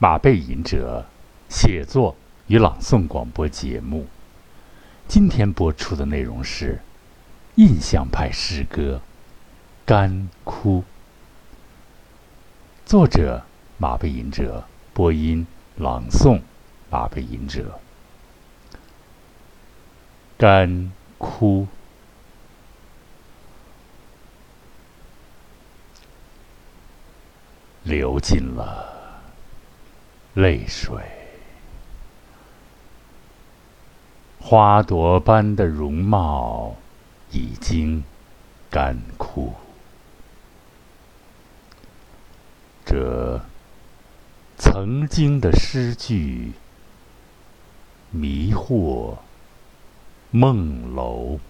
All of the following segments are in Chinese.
马背吟者写作与朗诵广播节目。今天播出的内容是印象派诗歌《干枯》，作者马背吟者，播音朗诵马背吟者。干枯，流尽了泪水，花朵般的容貌已经干枯。这曾经的诗句，迷惑。梦楼，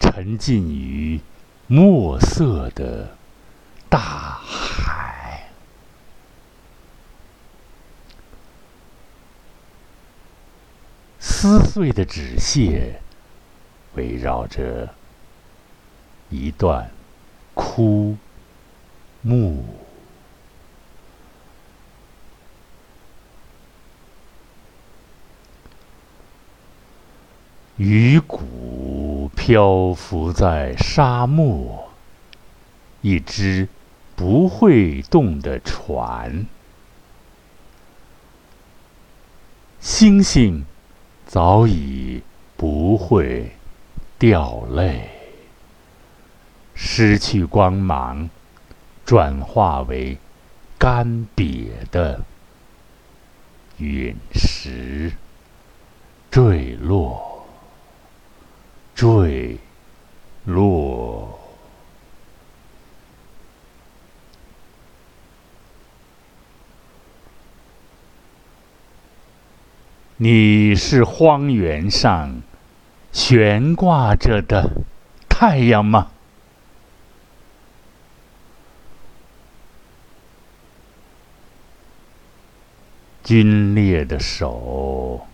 沉浸于墨色的大海，撕碎的纸屑围绕着一段枯木。鱼骨漂浮在沙漠，一只不会动的船。星星早已不会掉泪，失去光芒，转化为干瘪的陨石，坠落。坠落，你是荒原上悬挂着的太阳吗？皲裂的手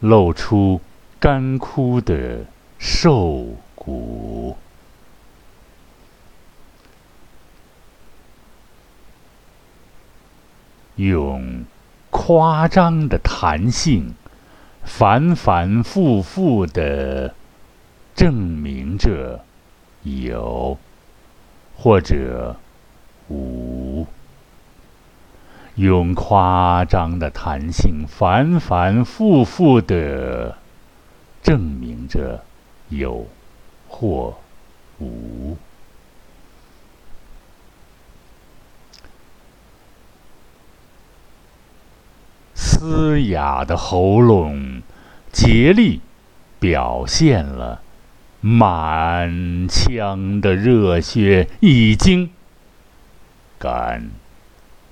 露出。干枯的瘦骨，用夸张的弹性，反反复复的证明着有或者无。用夸张的弹性，反反复复的。证明着有或无，嘶哑的喉咙竭力表现了满腔的热血已经干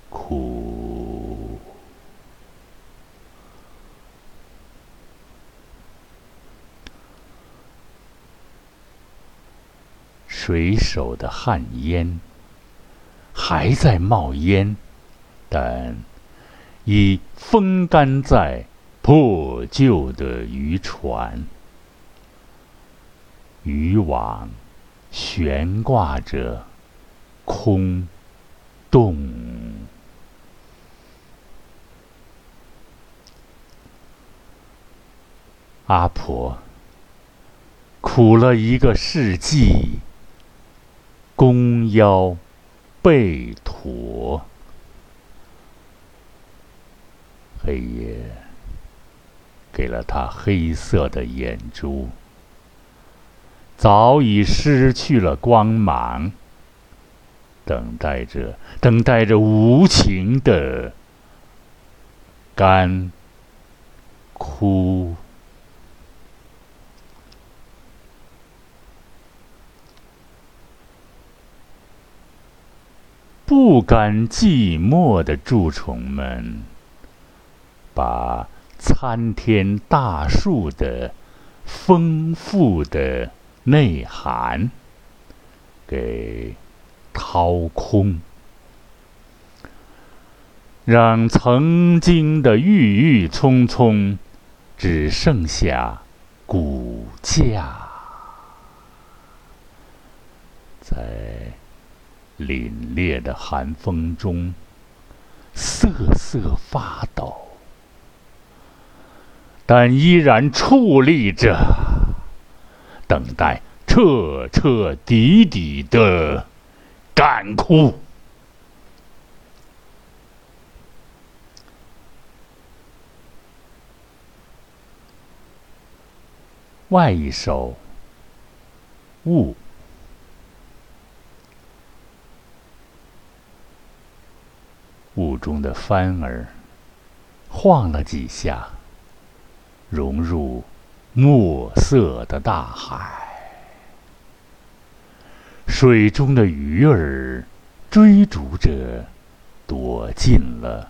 枯。水手的汗烟还在冒烟，但已风干在破旧的渔船，渔网悬挂着空洞。阿婆苦了一个世纪。弓腰背驼，黑夜给了他黑色的眼珠，早已失去了光芒，等待着，等待着无情的干枯。不甘寂寞的蛀虫们，把参天大树的丰富的内涵给掏空，让曾经的郁郁葱葱只剩下骨架，在。凛冽的寒风中，瑟瑟发抖，但依然矗立着，等待彻彻底底的干枯。外一首《雾》。雾中的帆儿晃了几下，融入墨色的大海。水中的鱼儿追逐着，躲进了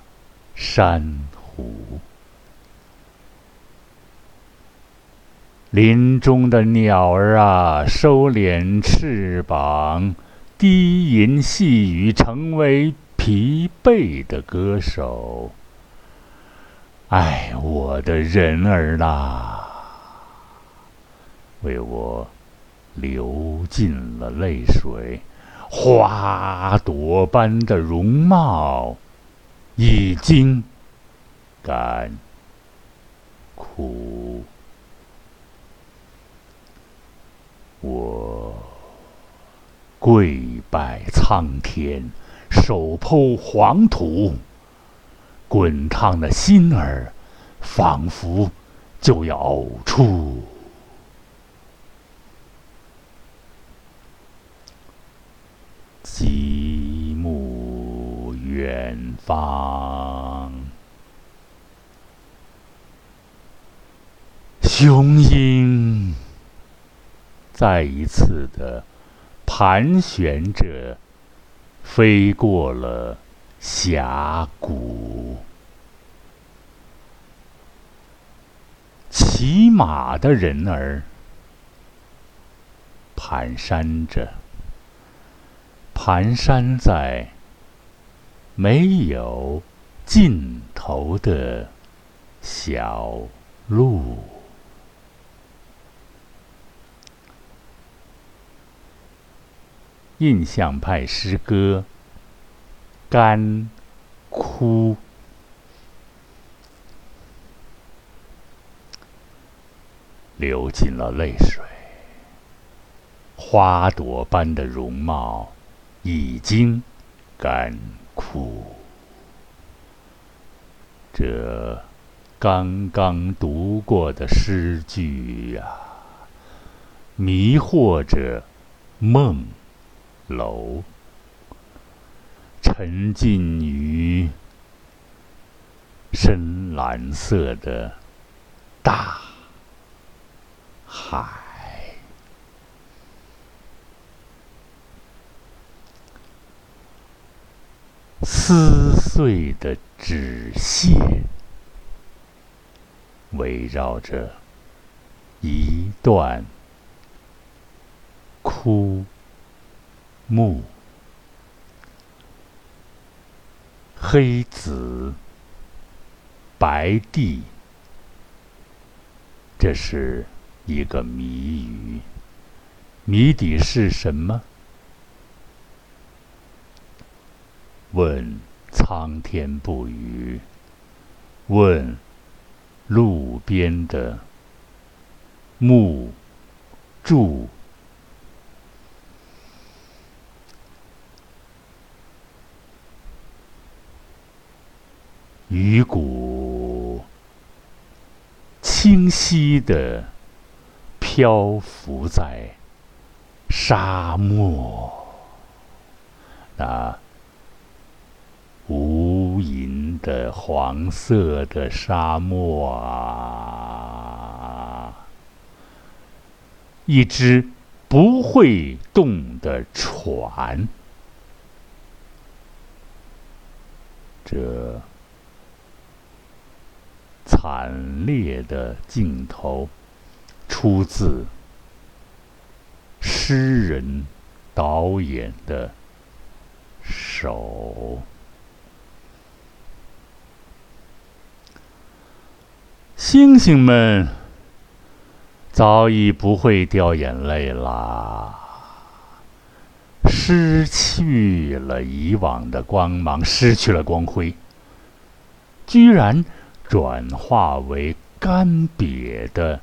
珊瑚。林中的鸟儿啊，收敛翅膀，低吟细语，成为。疲惫的歌手，爱我的人儿啦，为我流尽了泪水。花朵般的容貌已经干枯，我跪拜苍天。手剖黄土，滚烫的心儿，仿佛就要呕出。极目远方，雄鹰再一次的盘旋着。飞过了峡谷，骑马的人儿蹒跚着，蹒跚在没有尽头的小路。印象派诗歌《干枯》，流尽了泪水。花朵般的容貌已经干枯。这刚刚读过的诗句呀，迷惑着梦。楼沉浸于深蓝色的大海，撕碎的纸屑围绕着一段枯。木、黑子、白地，这是一个谜语。谜底是什么？问苍天不语，问路边的木柱。鱼骨清晰的漂浮在沙漠，那无垠的黄色的沙漠啊，一只不会动的船，这。惨烈的镜头，出自诗人导演的手。星星们早已不会掉眼泪啦，失去了以往的光芒，失去了光辉。居然转化为干瘪的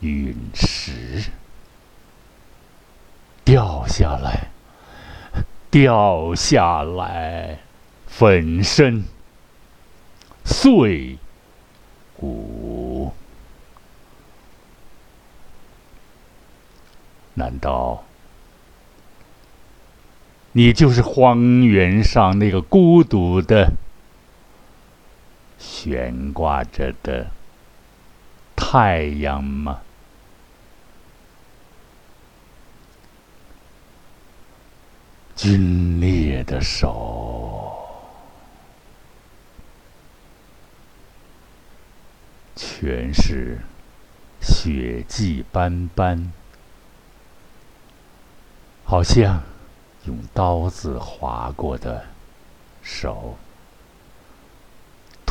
陨石，掉下来，掉下来，粉身碎骨。难道你就是荒原上那个孤独的、悬挂着的太阳吗？皲裂的手，全是血迹斑斑。好像用刀子划过的手，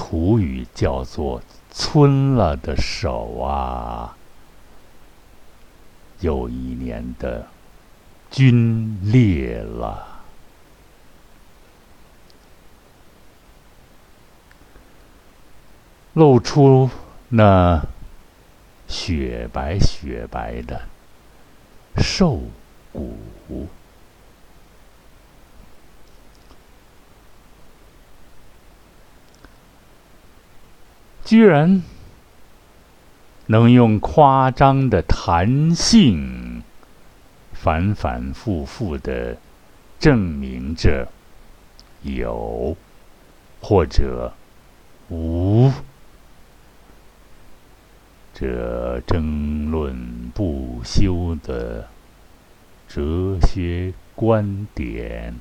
土语叫做“村了的手”啊！又一年的皲裂了，露出那雪白雪白的瘦。骨，居然能用夸张的弹性，反反复复的证明着有或者无，这争论不休的。哲学观点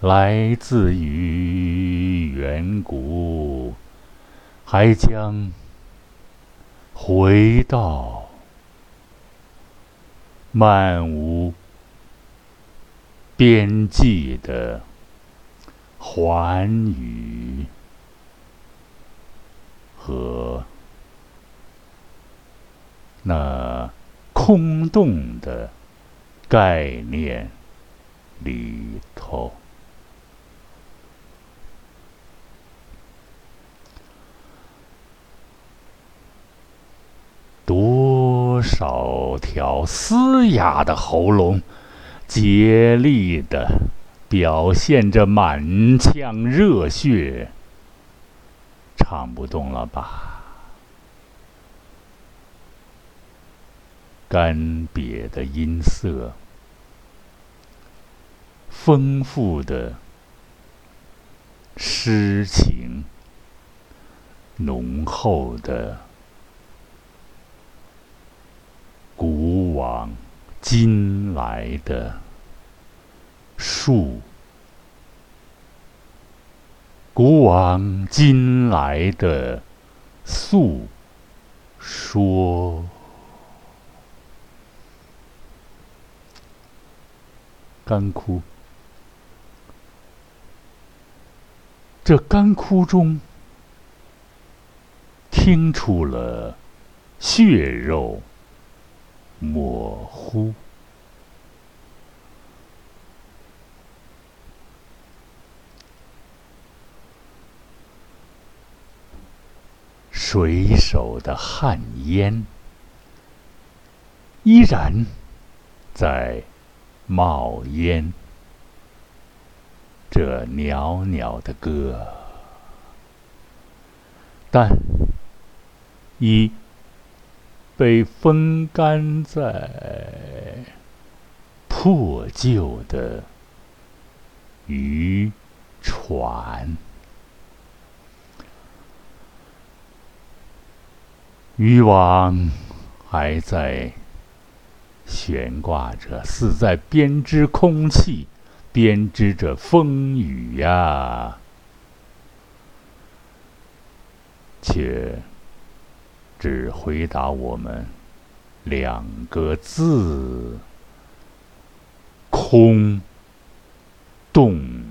来自于远古，还将回到漫无边际的寰宇和那空洞的。概念里头，少条嘶哑的喉咙，竭力的表现着满腔热血，唱不动了吧？干瘪的音色，丰富的诗情，浓厚的古往今来的述，古往今来的诉说。干枯，这干枯中听出了血肉模糊，水手的汗烟依然在。冒烟，这袅袅的歌，但已被风干在破旧的渔船，渔网还在。悬挂着，似在编织空气，编织着风雨呀，却只回答我们两个字：空洞。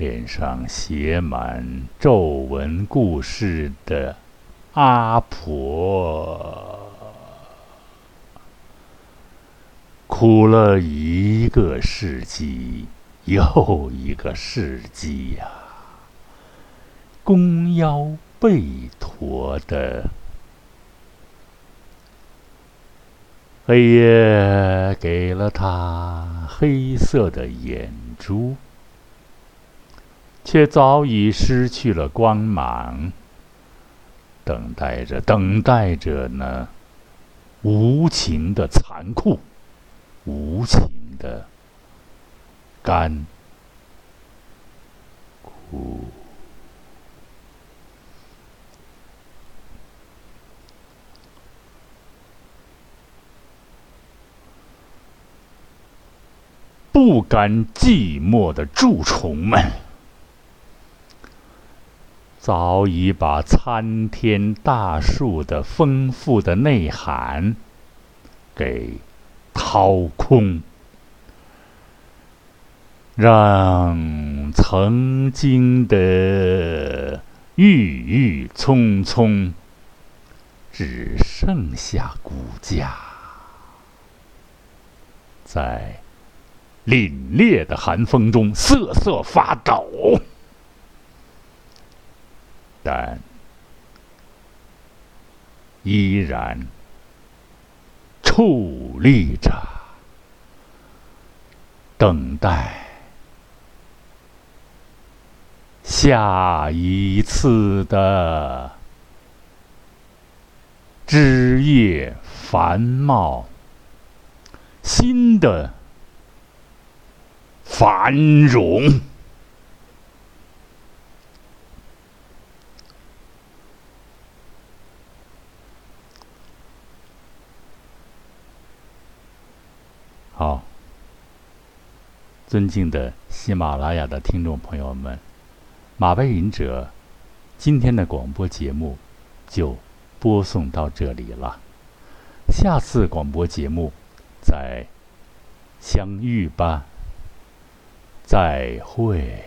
脸上写满皱纹故事的阿婆，苦了一个世纪又一个世纪呀，弓腰背驼的。黑夜给了他黑色的眼珠，却早已失去了光芒。等待着，等待着呢，无情的残酷，无情的干枯。不甘寂寞的蛀虫们，早已把参天大树的丰富的内涵给掏空，让曾经的郁郁葱葱只剩下骨架，在。凛冽的寒风中瑟瑟发抖，但依然矗立着，等待下一次的枝叶繁茂，新的。繁荣。好，尊敬的喜马拉雅的听众朋友们，马背云者今天的广播节目就播送到这里了。下次广播节目再相遇吧。再会。